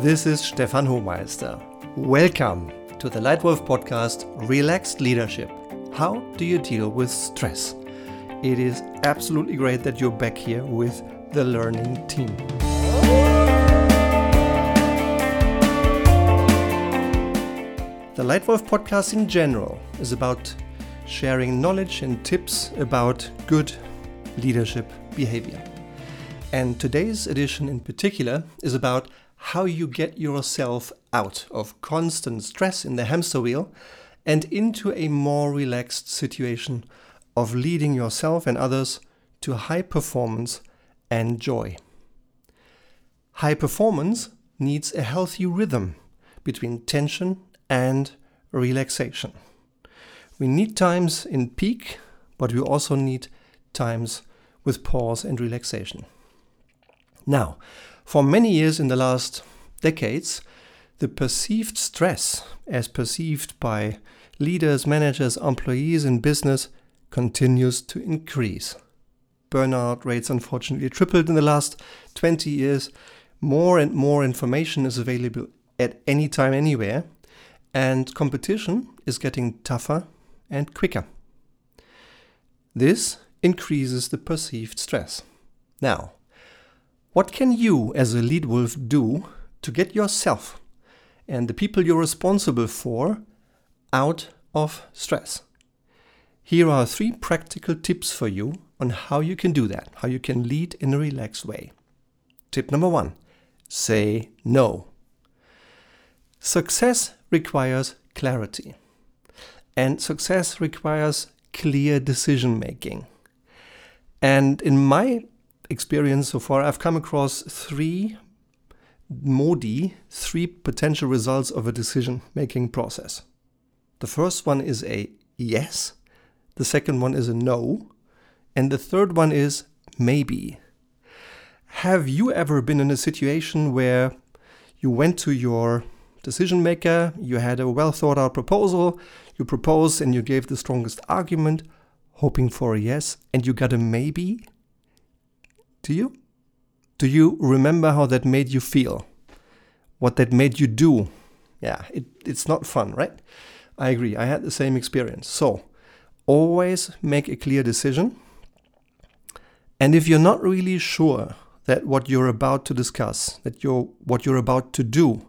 This is Stefan Hohmeister. Welcome to the Leitwolf podcast Relaxed Leadership. How do you deal with stress? It is absolutely great that you're back here with the learning team. The Leitwolf podcast in general is about sharing knowledge and tips about good leadership behavior. And today's edition in particular is about how you get yourself out of constant stress in the hamster wheel and into a more relaxed situation of leading yourself and others to high performance and joy. High performance needs a healthy rhythm between tension and relaxation. We need times in peak, but we also need times with pause and relaxation. Now, for many years in the last decades, the perceived stress, as perceived by leaders, managers, employees in business, continues to increase. Burnout rates unfortunately tripled in the last 20 years. More and more information is available at any time, anywhere, and competition is getting tougher and quicker. This increases the perceived stress. Now, what can you, as a lead wolf, do to get yourself and the people you're responsible for out of stress? Here are three practical tips for you on how you can do that, how you can lead in a relaxed way. Tip number one say no. Success requires clarity, and success requires clear decision making. And in my experience so far, I've come across three modi, three potential results of a decision making process. The first one is a yes, the second one is a no, and the third one is maybe. Have you ever been in a situation where you went to your decision maker, you had a well thought out proposal, you proposed and you gave the strongest argument, hoping for a yes, and you got a maybe? Do you? Do you remember how that made you feel? What that made you do? Yeah, it, it's not fun, right? I agree. I had the same experience. So, always make a clear decision. And if you're not really sure that what you're about to discuss, that you're, what you're about to do,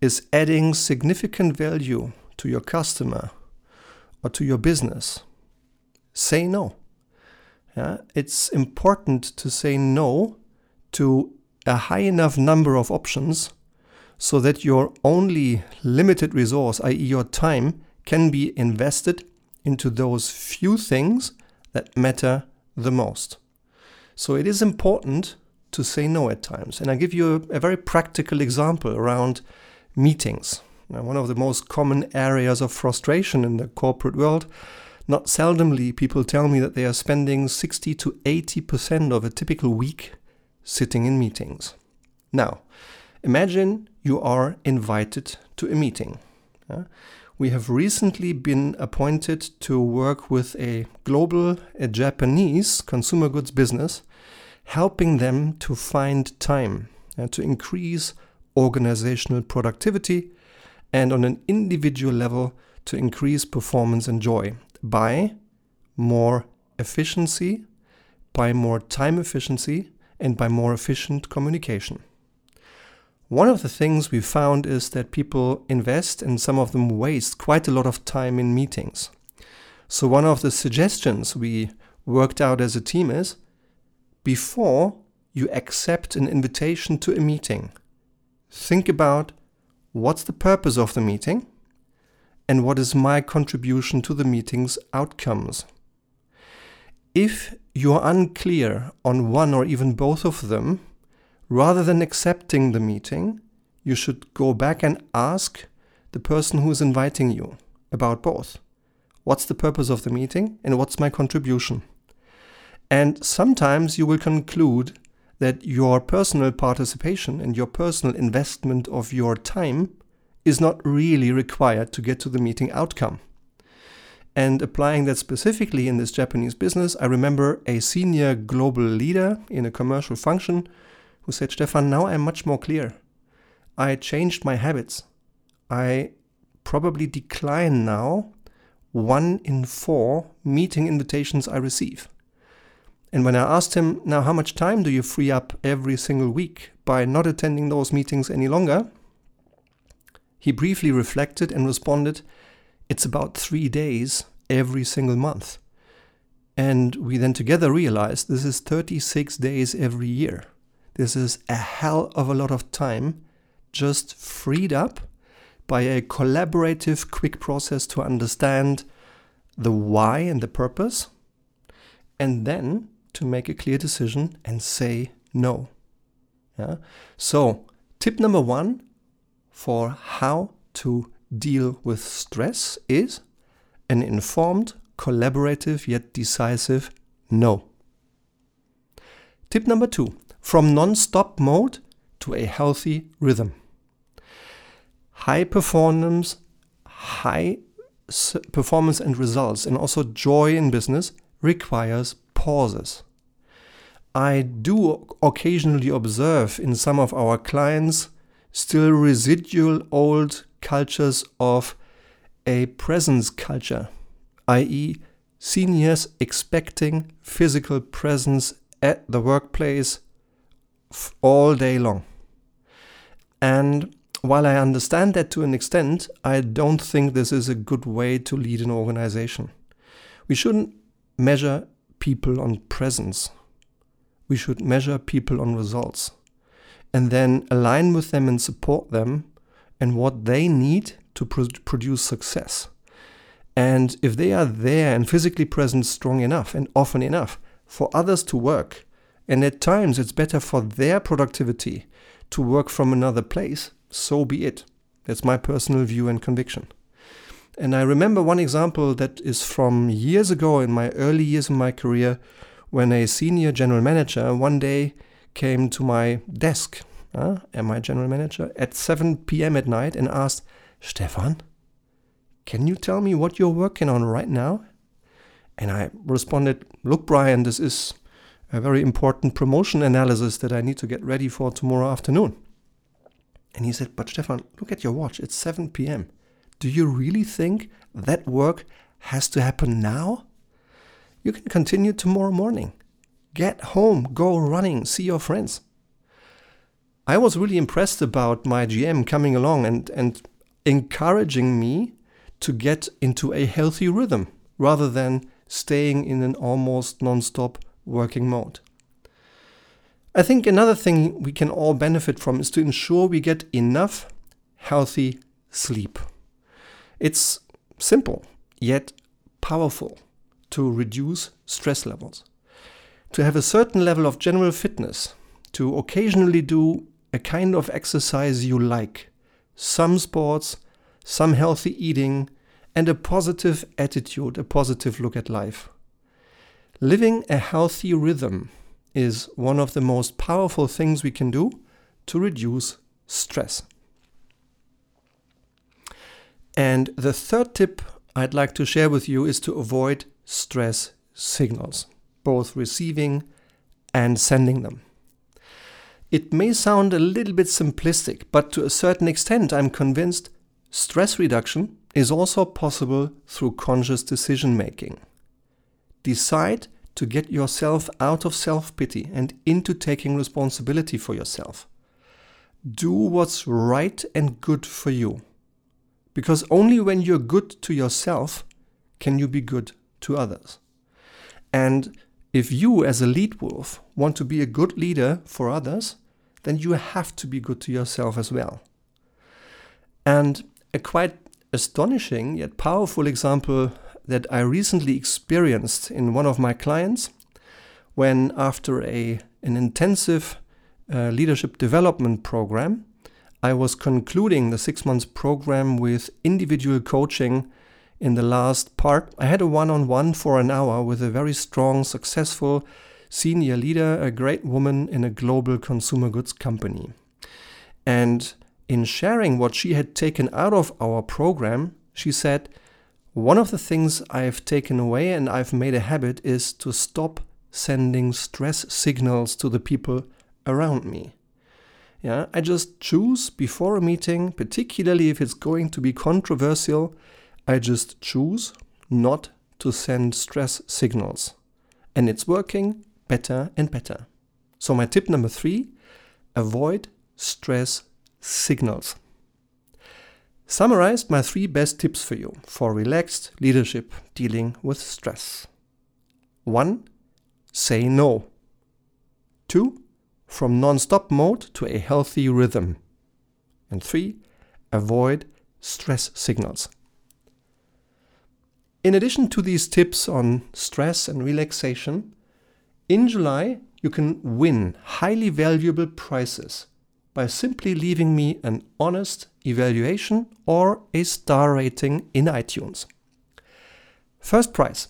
is adding significant value to your customer or to your business, say no. Yeah, it's important to say no to a high enough number of options so that your only limited resource, i.e., your time, can be invested into those few things that matter the most. So it is important to say no at times. And I give you a, a very practical example around meetings. Now, one of the most common areas of frustration in the corporate world not seldomly, people tell me that they are spending 60 to 80% of a typical week sitting in meetings. Now, imagine you are invited to a meeting. We have recently been appointed to work with a global, a Japanese consumer goods business, helping them to find time and to increase organizational productivity and on an individual level to increase performance and joy by more efficiency, by more time efficiency, and by more efficient communication. One of the things we found is that people invest and some of them waste quite a lot of time in meetings. So, one of the suggestions we worked out as a team is before you accept an invitation to a meeting, think about what's the purpose of the meeting and what is my contribution to the meeting's outcomes. If you're unclear on one or even both of them, rather than accepting the meeting, you should go back and ask the person who is inviting you about both. What's the purpose of the meeting and what's my contribution? And sometimes you will conclude that your personal participation and your personal investment of your time is not really required to get to the meeting outcome. And applying that specifically in this Japanese business, I remember a senior global leader in a commercial function who said, Stefan, now I'm much more clear. I changed my habits. I probably decline now one in four meeting invitations I receive. And when I asked him, now how much time do you free up every single week by not attending those meetings any longer? He briefly reflected and responded, it's about three days every single month. And we then together realized this is 36 days every year. This is a hell of a lot of time just freed up by a collaborative, quick process to understand the why and the purpose, and then to make a clear decision and say no. Yeah? So, tip number one for how to deal with stress is an informed, collaborative, yet decisive no. Tip number two from non stop mode to a healthy rhythm. High performance, high performance and results, and also joy in business requires pauses. I do occasionally observe in some of our clients still residual old cultures of a presence culture, i.e., seniors expecting physical presence at the workplace all day long. And while I understand that to an extent, I don't think this is a good way to lead an organization. We shouldn't measure people on presence. We should measure people on results and then align with them and support them and what they need to pro- produce success. And if they are there and physically present strong enough and often enough for others to work, and at times it's better for their productivity to work from another place, so be it. That's my personal view and conviction. And I remember one example that is from years ago in my early years of my career when a senior general manager one day came to my desk uh, and my general manager at 7 p.m. at night and asked, Stefan, can you tell me what you're working on right now? And I responded, Look, Brian, this is a very important promotion analysis that I need to get ready for tomorrow afternoon. And he said, But Stefan, look at your watch. It's 7 p.m. Do you really think that work has to happen now? You can continue tomorrow morning. Get home, go running, see your friends. I was really impressed about my GM coming along and, and encouraging me to get into a healthy rhythm rather than staying in an almost non stop working mode. I think another thing we can all benefit from is to ensure we get enough healthy sleep. It's simple, yet powerful to reduce stress levels. To have a certain level of general fitness, to occasionally do a kind of exercise you like, some sports, some healthy eating, and a positive attitude, a positive look at life. Living a healthy rhythm is one of the most powerful things we can do to reduce stress. And the third tip I'd like to share with you is to avoid stress signals, both receiving and sending them. It may sound a little bit simplistic, but to a certain extent, I'm convinced stress reduction is also possible through conscious decision making. Decide to get yourself out of self pity and into taking responsibility for yourself. Do what's right and good for you. Because only when you're good to yourself can you be good to others. And if you, as a lead wolf, want to be a good leader for others, then you have to be good to yourself as well. And a quite astonishing yet powerful example that I recently experienced in one of my clients when, after a, an intensive uh, leadership development program, I was concluding the six months program with individual coaching. In the last part, I had a one on one for an hour with a very strong, successful senior leader, a great woman in a global consumer goods company. And in sharing what she had taken out of our program, she said, one of the things I've taken away and I've made a habit is to stop sending stress signals to the people around me. Yeah, I just choose before a meeting, particularly if it's going to be controversial, I just choose not to send stress signals. And it's working better and better. So, my tip number three avoid stress signals. Summarized my three best tips for you for relaxed leadership dealing with stress. 1. Say no. 2. From non stop mode to a healthy rhythm. And 3. Avoid stress signals. In addition to these tips on stress and relaxation, in July you can win highly valuable prizes by simply leaving me an honest evaluation or a star rating in iTunes. First prize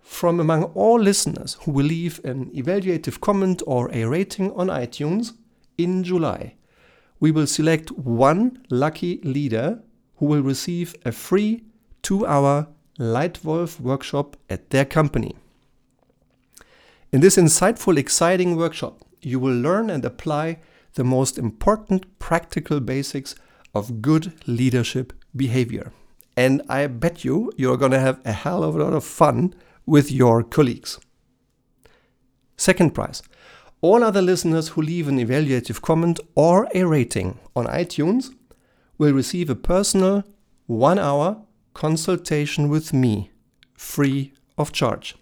from among all listeners who will leave an evaluative comment or a rating on iTunes in July, we will select one lucky leader who will receive a free two hour Leitwolf workshop at their company. In this insightful, exciting workshop, you will learn and apply the most important practical basics of good leadership behavior. And I bet you you're going to have a hell of a lot of fun with your colleagues. Second prize. All other listeners who leave an evaluative comment or a rating on iTunes will receive a personal one hour consultation with me, free of charge.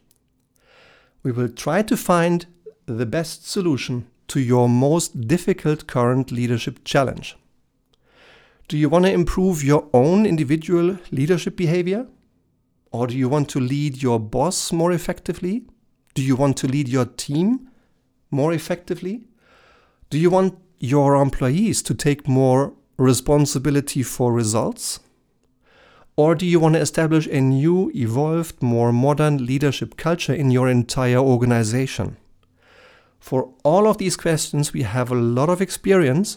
We will try to find the best solution to your most difficult current leadership challenge. Do you want to improve your own individual leadership behavior? Or do you want to lead your boss more effectively? Do you want to lead your team more effectively? Do you want your employees to take more responsibility for results? Or do you want to establish a new, evolved, more modern leadership culture in your entire organization? For all of these questions, we have a lot of experience,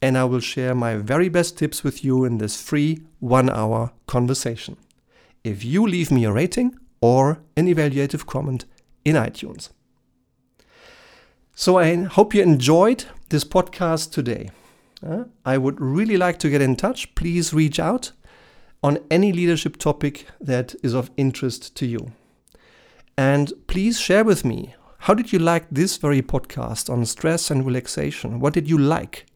and I will share my very best tips with you in this free one hour conversation. If you leave me a rating or an evaluative comment in iTunes. So I hope you enjoyed this podcast today. Uh, I would really like to get in touch. Please reach out on any leadership topic that is of interest to you. And please share with me how did you like this very podcast on stress and relaxation? What did you like?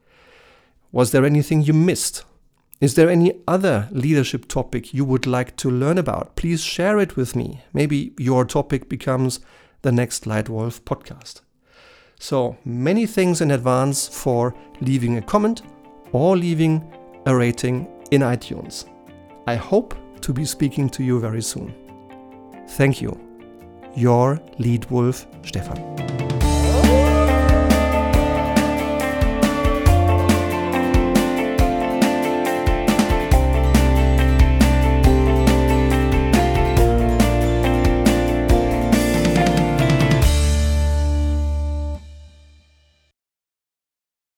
Was there anything you missed? Is there any other leadership topic you would like to learn about? Please share it with me. Maybe your topic becomes the next Leitwolf podcast. So many thanks in advance for leaving a comment or leaving a rating in iTunes. I hope to be speaking to you very soon. Thank you. Your Lead Wolf Stefan.